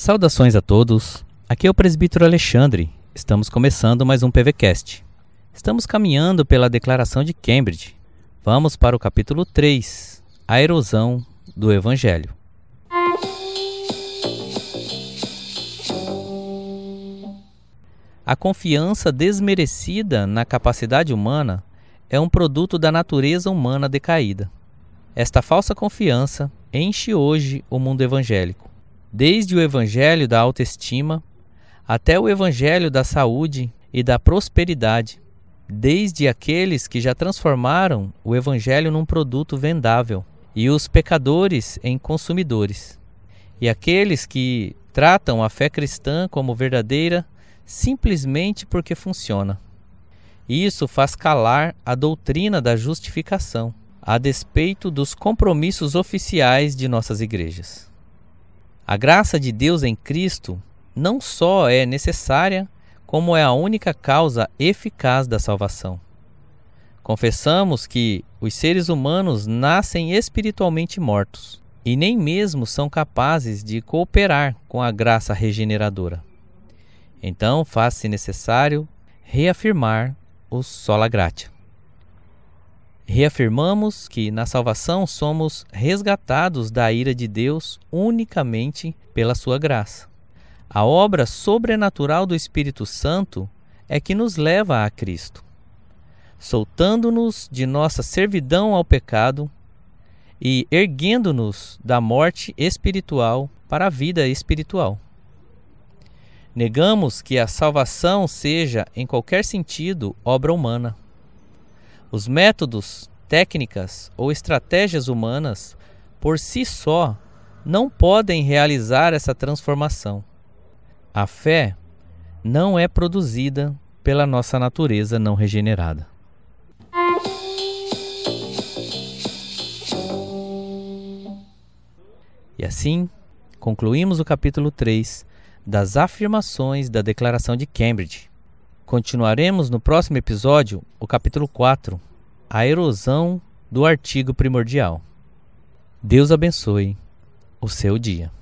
Saudações a todos. Aqui é o presbítero Alexandre. Estamos começando mais um PVcast. Estamos caminhando pela declaração de Cambridge. Vamos para o capítulo 3, a erosão do evangelho. A confiança desmerecida na capacidade humana é um produto da natureza humana decaída. Esta falsa confiança enche hoje o mundo evangélico, desde o evangelho da autoestima até o evangelho da saúde e da prosperidade, desde aqueles que já transformaram o evangelho num produto vendável e os pecadores em consumidores, e aqueles que tratam a fé cristã como verdadeira simplesmente porque funciona. Isso faz calar a doutrina da justificação, a despeito dos compromissos oficiais de nossas igrejas. A graça de Deus em Cristo não só é necessária, como é a única causa eficaz da salvação. Confessamos que os seres humanos nascem espiritualmente mortos e nem mesmo são capazes de cooperar com a graça regeneradora. Então faz-se necessário reafirmar o sola gratia. Reafirmamos que na salvação somos resgatados da ira de Deus unicamente pela sua graça. A obra sobrenatural do Espírito Santo é que nos leva a Cristo, soltando-nos de nossa servidão ao pecado e erguendo-nos da morte espiritual para a vida espiritual. Negamos que a salvação seja, em qualquer sentido, obra humana. Os métodos, técnicas ou estratégias humanas, por si só, não podem realizar essa transformação. A fé não é produzida pela nossa natureza não regenerada. E assim, concluímos o capítulo 3 das afirmações da Declaração de Cambridge. Continuaremos no próximo episódio o capítulo 4, a erosão do artigo primordial. Deus abençoe o seu dia.